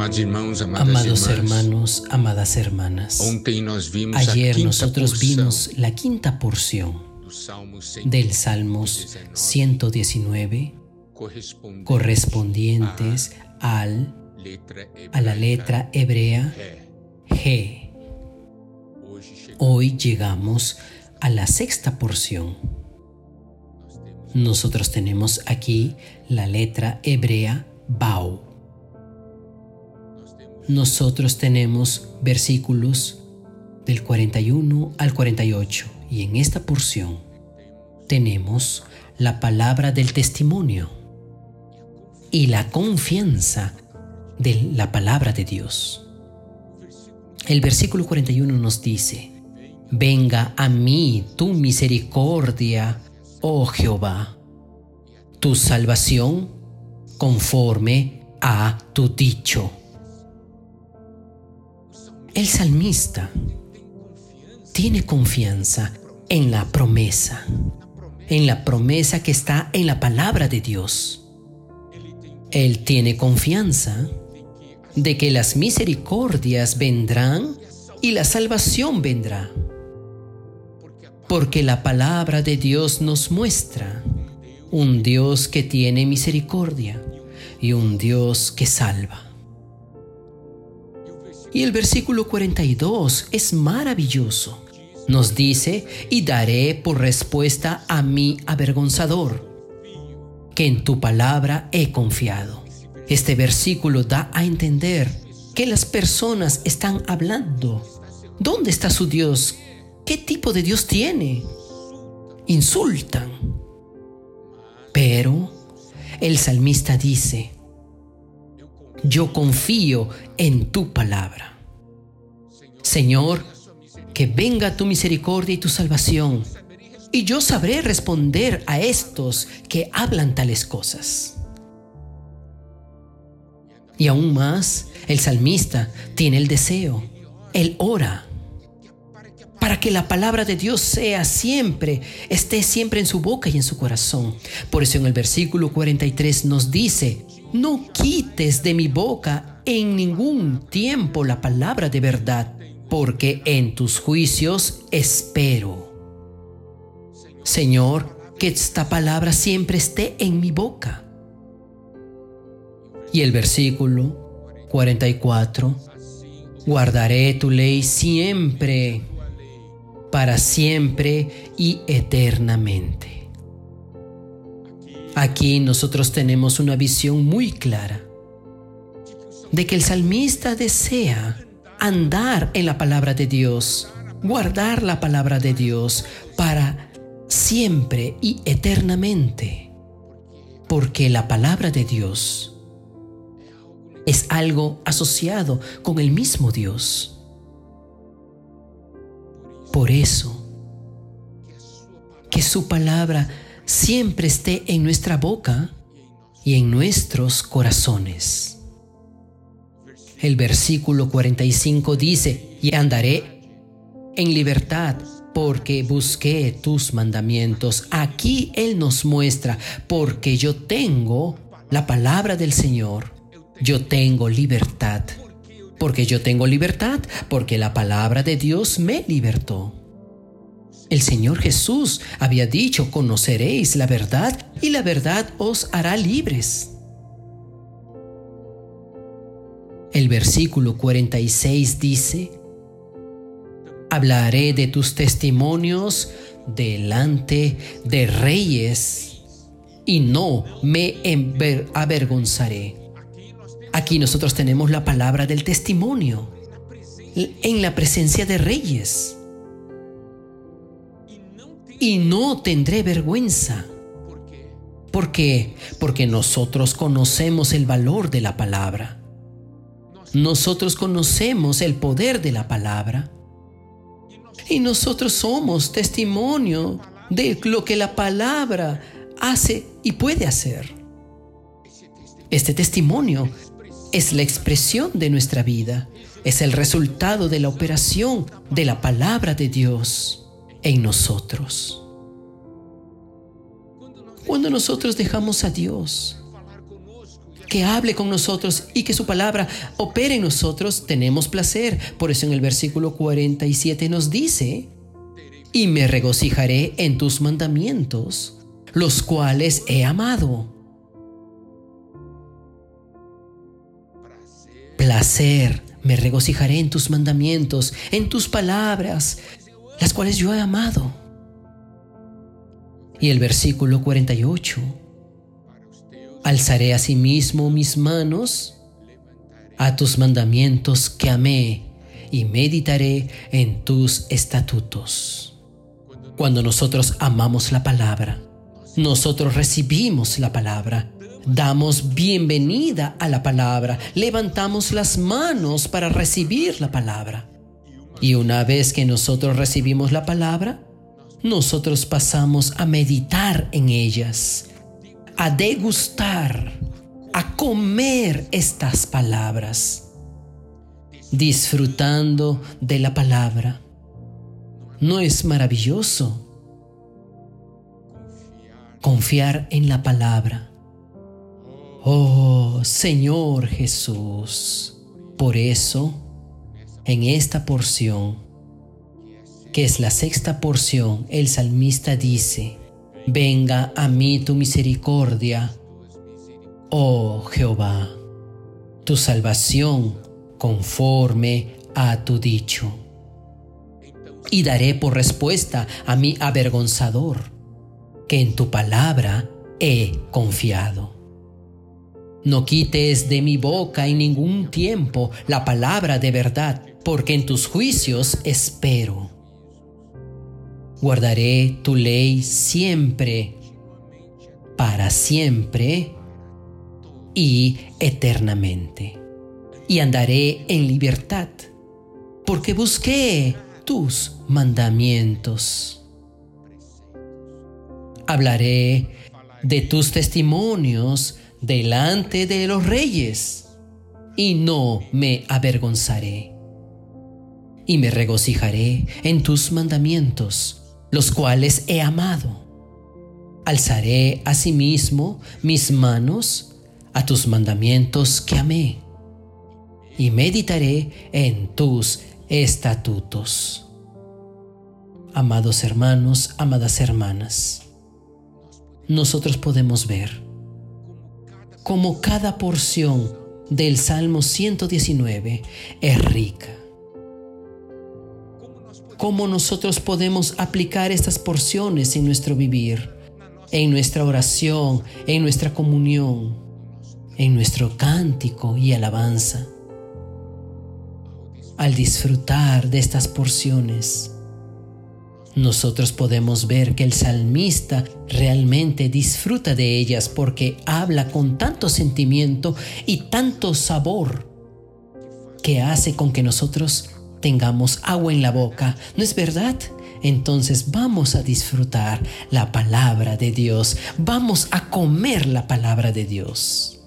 Amados hermanos, amadas hermanas, ayer nosotros vimos la quinta porción del Salmos 119 correspondientes al, a la letra hebrea G. Hoy llegamos a la sexta porción. Nosotros tenemos aquí la letra hebrea Bau nosotros tenemos versículos del 41 al 48 y en esta porción tenemos la palabra del testimonio y la confianza de la palabra de Dios. El versículo 41 nos dice, Venga a mí tu misericordia, oh Jehová, tu salvación conforme a tu dicho. El salmista tiene confianza en la promesa, en la promesa que está en la palabra de Dios. Él tiene confianza de que las misericordias vendrán y la salvación vendrá. Porque la palabra de Dios nos muestra un Dios que tiene misericordia y un Dios que salva. Y el versículo 42 es maravilloso. Nos dice, y daré por respuesta a mi avergonzador, que en tu palabra he confiado. Este versículo da a entender que las personas están hablando. ¿Dónde está su Dios? ¿Qué tipo de Dios tiene? Insultan. Pero el salmista dice, yo confío en tu palabra. Señor, que venga tu misericordia y tu salvación, y yo sabré responder a estos que hablan tales cosas. Y aún más, el salmista tiene el deseo, él ora, para que la palabra de Dios sea siempre, esté siempre en su boca y en su corazón. Por eso en el versículo 43 nos dice, no quites de mi boca en ningún tiempo la palabra de verdad, porque en tus juicios espero. Señor, que esta palabra siempre esté en mi boca. Y el versículo 44, guardaré tu ley siempre, para siempre y eternamente. Aquí nosotros tenemos una visión muy clara de que el salmista desea andar en la palabra de Dios, guardar la palabra de Dios para siempre y eternamente, porque la palabra de Dios es algo asociado con el mismo Dios. Por eso, que su palabra siempre esté en nuestra boca y en nuestros corazones. El versículo 45 dice, y andaré en libertad porque busqué tus mandamientos. Aquí Él nos muestra, porque yo tengo la palabra del Señor, yo tengo libertad. Porque yo tengo libertad, porque la palabra de Dios me libertó. El Señor Jesús había dicho, conoceréis la verdad y la verdad os hará libres. El versículo 46 dice, hablaré de tus testimonios delante de reyes y no me avergonzaré. Aquí nosotros tenemos la palabra del testimonio en la presencia de reyes y no tendré vergüenza. ¿Por qué? Porque nosotros conocemos el valor de la palabra. Nosotros conocemos el poder de la palabra. Y nosotros somos testimonio de lo que la palabra hace y puede hacer. Este testimonio es la expresión de nuestra vida, es el resultado de la operación de la palabra de Dios en nosotros. Cuando nosotros dejamos a Dios que hable con nosotros y que su palabra opere en nosotros, tenemos placer. Por eso en el versículo 47 nos dice, y me regocijaré en tus mandamientos, los cuales he amado. Placer, me regocijaré en tus mandamientos, en tus palabras, las cuales yo he amado. Y el versículo 48. Alzaré asimismo mis manos a tus mandamientos que amé y meditaré en tus estatutos. Cuando nosotros amamos la palabra, nosotros recibimos la palabra, damos bienvenida a la palabra, levantamos las manos para recibir la palabra. Y una vez que nosotros recibimos la palabra, nosotros pasamos a meditar en ellas, a degustar, a comer estas palabras, disfrutando de la palabra. ¿No es maravilloso? Confiar en la palabra. Oh Señor Jesús, por eso, en esta porción, que es la sexta porción, el salmista dice, Venga a mí tu misericordia, oh Jehová, tu salvación conforme a tu dicho. Y daré por respuesta a mi avergonzador, que en tu palabra he confiado. No quites de mi boca en ningún tiempo la palabra de verdad, porque en tus juicios espero. Guardaré tu ley siempre, para siempre y eternamente. Y andaré en libertad, porque busqué tus mandamientos. Hablaré de tus testimonios delante de los reyes, y no me avergonzaré. Y me regocijaré en tus mandamientos los cuales he amado. Alzaré asimismo mis manos a tus mandamientos que amé, y meditaré en tus estatutos. Amados hermanos, amadas hermanas, nosotros podemos ver cómo cada porción del Salmo 119 es rica cómo nosotros podemos aplicar estas porciones en nuestro vivir, en nuestra oración, en nuestra comunión, en nuestro cántico y alabanza. Al disfrutar de estas porciones, nosotros podemos ver que el salmista realmente disfruta de ellas porque habla con tanto sentimiento y tanto sabor que hace con que nosotros tengamos agua en la boca, ¿no es verdad? Entonces vamos a disfrutar la palabra de Dios, vamos a comer la palabra de Dios.